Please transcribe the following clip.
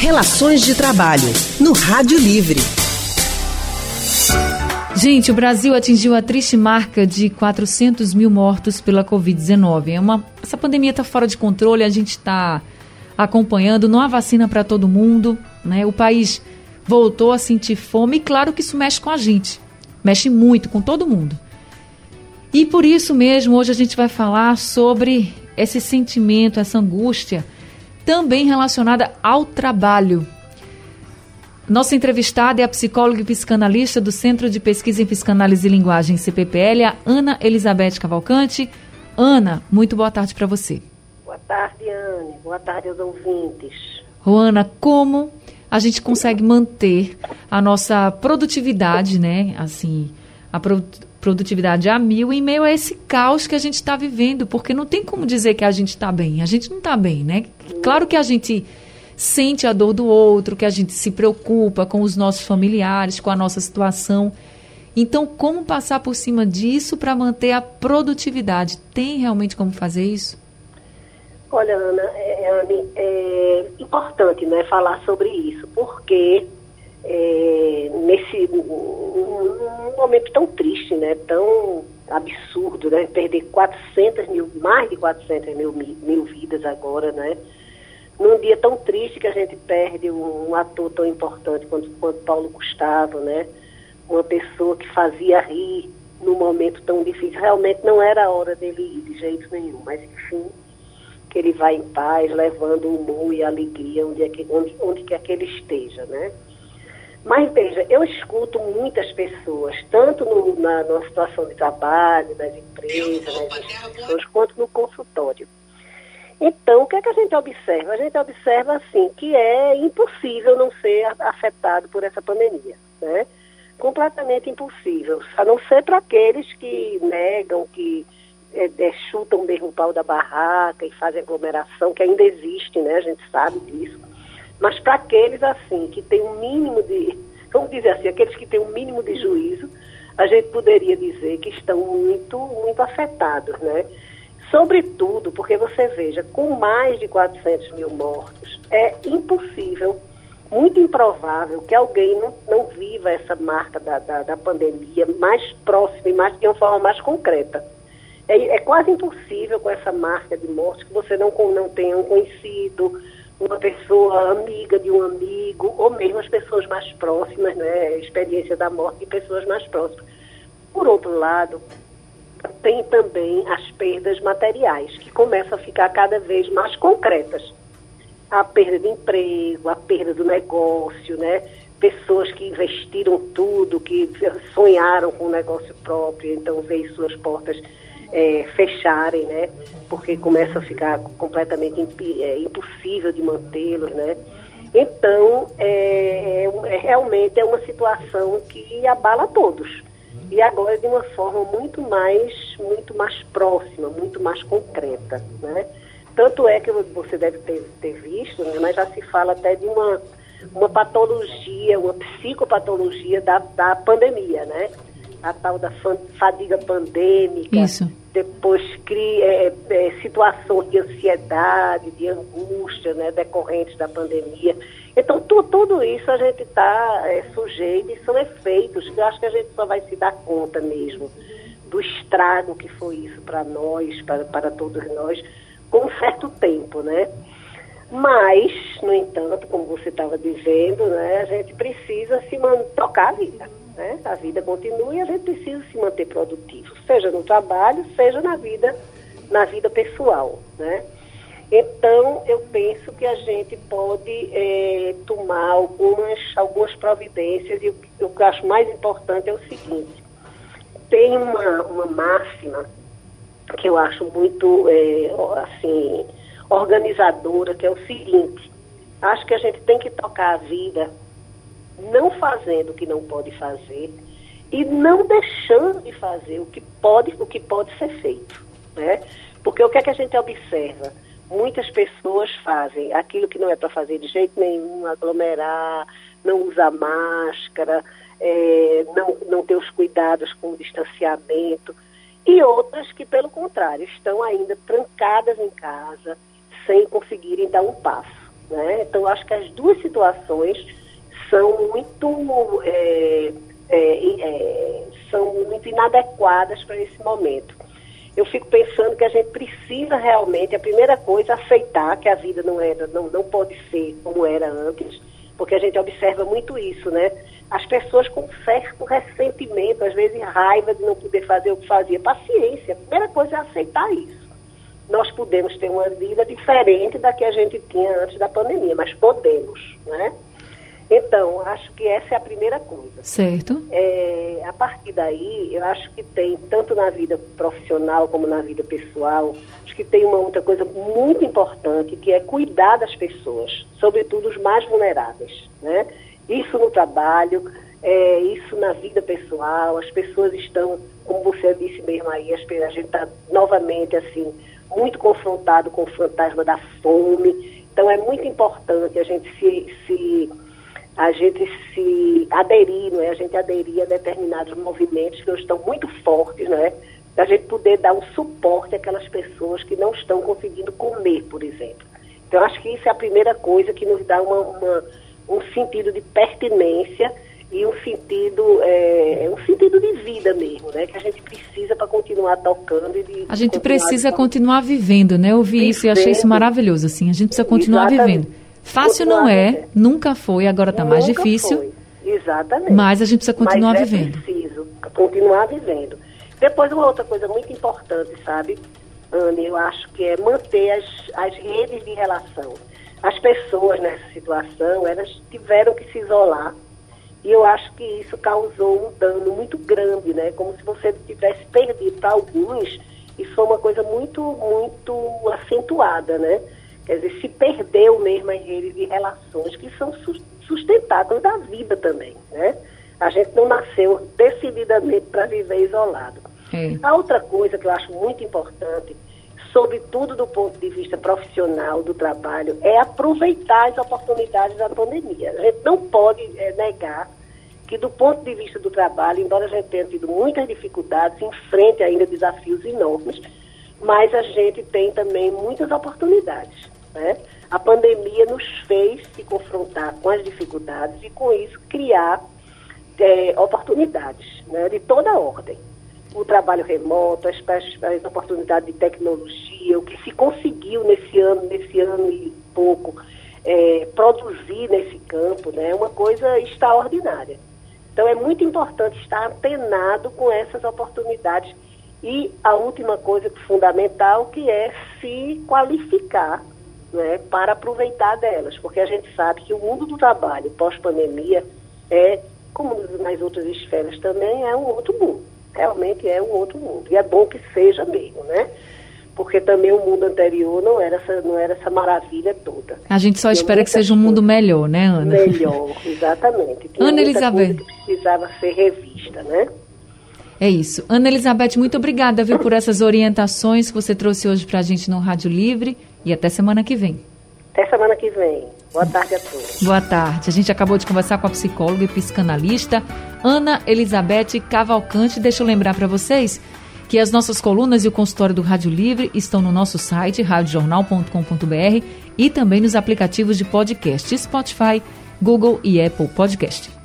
Relações de Trabalho, no Rádio Livre. Gente, o Brasil atingiu a triste marca de 400 mil mortos pela Covid-19. É uma, essa pandemia está fora de controle, a gente está acompanhando, não há vacina para todo mundo, né? O país voltou a sentir fome e claro que isso mexe com a gente, mexe muito com todo mundo. E por isso mesmo, hoje a gente vai falar sobre esse sentimento, essa angústia, também relacionada ao trabalho. Nossa entrevistada é a psicóloga e psicanalista do Centro de Pesquisa em Psicanálise e Linguagem, CPPL, a Ana Elizabeth Cavalcante. Ana, muito boa tarde para você. Boa tarde, Anne. Boa tarde aos ouvintes. Roana, como a gente consegue manter a nossa produtividade, né? Assim, a produtividade produtividade a mil em meio a esse caos que a gente está vivendo, porque não tem como dizer que a gente está bem. A gente não está bem, né? Claro que a gente sente a dor do outro, que a gente se preocupa com os nossos familiares, com a nossa situação. Então, como passar por cima disso para manter a produtividade? Tem realmente como fazer isso? Olha, Ana, é, é, é importante né, falar sobre isso, porque é, nesse um, momento tão triste, né, tão absurdo, né, perder 400 mil, mais de 400 mil, mil vidas agora, né, num dia tão triste que a gente perde um, um ator tão importante quanto, quanto Paulo Gustavo, né, uma pessoa que fazia rir num momento tão difícil, realmente não era a hora dele ir de jeito nenhum, mas enfim, que ele vai em paz, levando o humor e a alegria onde, é que, onde, onde quer que ele esteja, né. Mas veja, eu escuto muitas pessoas, tanto no, na, na situação de trabalho, nas empresas, nas instituições, quanto no consultório. Então, o que, é que a gente observa? A gente observa, assim, que é impossível não ser afetado por essa pandemia, né? Completamente impossível, a não ser para aqueles que negam, que é, é, chutam mesmo o pau da barraca e fazem aglomeração, que ainda existe, né? A gente sabe disso. Mas para aqueles, assim, que tem um mínimo de, vamos dizer assim, aqueles que têm um mínimo de juízo, a gente poderia dizer que estão muito, muito afetados, né? Sobretudo porque você veja, com mais de 400 mil mortos, é impossível, muito improvável que alguém não, não viva essa marca da, da, da pandemia mais próxima e mais, de uma forma mais concreta. É, é, quase impossível com essa marca de morte que você não, não tenha um conhecido, uma pessoa amiga de um amigo, ou mesmo as pessoas mais próximas, né? Experiência da morte de pessoas mais próximas. Por outro lado, tem também as perdas materiais, que começam a ficar cada vez mais concretas. A perda de emprego, a perda do negócio, né? Pessoas que investiram tudo, que sonharam com um negócio próprio, então veem suas portas é, fecharem, né? Porque começa a ficar completamente imp, é, impossível de mantê-los, né? Então, é, é, realmente é uma situação que abala todos. E agora de uma forma muito mais, muito mais próxima, muito mais concreta, né? Tanto é que você deve ter, ter visto, né? mas já se fala até de uma, uma patologia, uma psicopatologia da, da pandemia, né? A tal da fadiga pandêmica, Isso depois cria é, é, situações de ansiedade, de angústia, né, decorrentes da pandemia. Então, tu, tudo isso a gente está é, sujeito e são efeitos que eu acho que a gente só vai se dar conta mesmo do estrago que foi isso para nós, para, para todos nós, com um certo tempo, né? Mas, no entanto, como você estava dizendo, né, a gente precisa se tocar a vida né? A vida continua e a gente precisa se manter produtivo, seja no trabalho, seja na vida, na vida pessoal, né? Então, eu penso que a gente pode é, tomar algumas, algumas providências e o, o que eu acho mais importante é o seguinte, tem uma, uma máxima que eu acho muito, é, assim, organizadora, que é o seguinte, acho que a gente tem que tocar a vida não fazendo o que não pode fazer e não deixando de fazer o que pode, o que pode ser feito, né? Porque o que é que a gente observa? Muitas pessoas fazem aquilo que não é para fazer de jeito nenhum, aglomerar, não usar máscara, é, não, não ter os cuidados com o distanciamento, e outras que, pelo contrário, estão ainda trancadas em casa, sem conseguirem dar um passo. Né? Então, acho que as duas situações são muito, é, é, é, são muito inadequadas para esse momento. Eu fico pensando que a gente precisa realmente, a primeira coisa, aceitar que a vida não, era, não, não pode ser como era antes, porque a gente observa muito isso, né? As pessoas com certo ressentimento, às vezes raiva de não poder fazer o que fazia. Paciência, a primeira coisa é aceitar isso. Nós podemos ter uma vida diferente da que a gente tinha antes da pandemia, mas podemos, né? Então, acho que essa é a primeira coisa. Certo. É, a partir daí, eu acho que tem, tanto na vida profissional como na vida pessoal, acho que tem uma outra coisa muito importante, que é cuidar das pessoas, sobretudo os mais vulneráveis. Né? Isso no trabalho, é, isso na vida pessoal, as pessoas estão, como você disse mesmo aí, a gente está novamente assim, muito confrontado com o fantasma da fome. Então é muito importante a gente se, se a gente se aderir, não é? A gente aderir a determinados movimentos que estão muito fortes, não é? A gente poder dar um suporte àquelas pessoas que não estão conseguindo comer, por exemplo. Então, acho que isso é a primeira coisa que nos dá uma, uma um sentido de pertinência e um sentido é, um sentido de vida mesmo, né? Que a gente precisa para continuar tocando e de a gente precisa continuar vivendo, né? Eu vi isso e achei isso maravilhoso, assim. A gente precisa continuar Exatamente. vivendo. Fácil não é, nunca foi, agora está mais difícil. Foi. Exatamente. Mas a gente precisa continuar mas é vivendo. preciso continuar vivendo. Depois, uma outra coisa muito importante, sabe, Anne, eu acho que é manter as, as redes de relação. As pessoas nessa situação, elas tiveram que se isolar. E eu acho que isso causou um dano muito grande, né? Como se você tivesse perdido para alguns. Isso foi uma coisa muito, muito acentuada, né? Quer dizer, se perdeu mesmo as redes de relações que são sustentáveis da vida também, né? A gente não nasceu decididamente para viver isolado. É. A outra coisa que eu acho muito importante, sobretudo do ponto de vista profissional do trabalho, é aproveitar as oportunidades da pandemia. A gente não pode é, negar que do ponto de vista do trabalho, embora a gente tenha tido muitas dificuldades, enfrente ainda desafios enormes, mas a gente tem também muitas oportunidades. Né? A pandemia nos fez se confrontar com as dificuldades e, com isso, criar é, oportunidades né, de toda ordem. O trabalho remoto, as, as, oportunidades de tecnologia, o que se conseguiu nesse ano, nesse ano e pouco, é, produzir nesse campo, né, é uma coisa extraordinária. Então, é muito importante estar antenado com essas oportunidades. E a última coisa fundamental, que é se qualificar né, para aproveitar delas, porque a gente sabe que o mundo do trabalho pós-pandemia é, como nas outras esferas também, é um outro mundo. Realmente é um outro mundo. E é bom que seja mesmo, né? Porque também o mundo anterior não era essa, não era essa maravilha toda. A gente só espera que seja um mundo melhor, né, Ana? Melhor, exatamente. Tinha Ana Elizabeth. que precisava ser revista, né? É isso. Ana Elizabeth, muito obrigada viu, por essas orientações que você trouxe hoje para a gente no Rádio Livre e até semana que vem. Até semana que vem. Boa tarde a todos. Boa tarde. A gente acabou de conversar com a psicóloga e psicanalista Ana Elizabeth Cavalcante. Deixa eu lembrar para vocês que as nossas colunas e o consultório do Rádio Livre estão no nosso site radiojornal.com.br e também nos aplicativos de podcast Spotify, Google e Apple Podcast.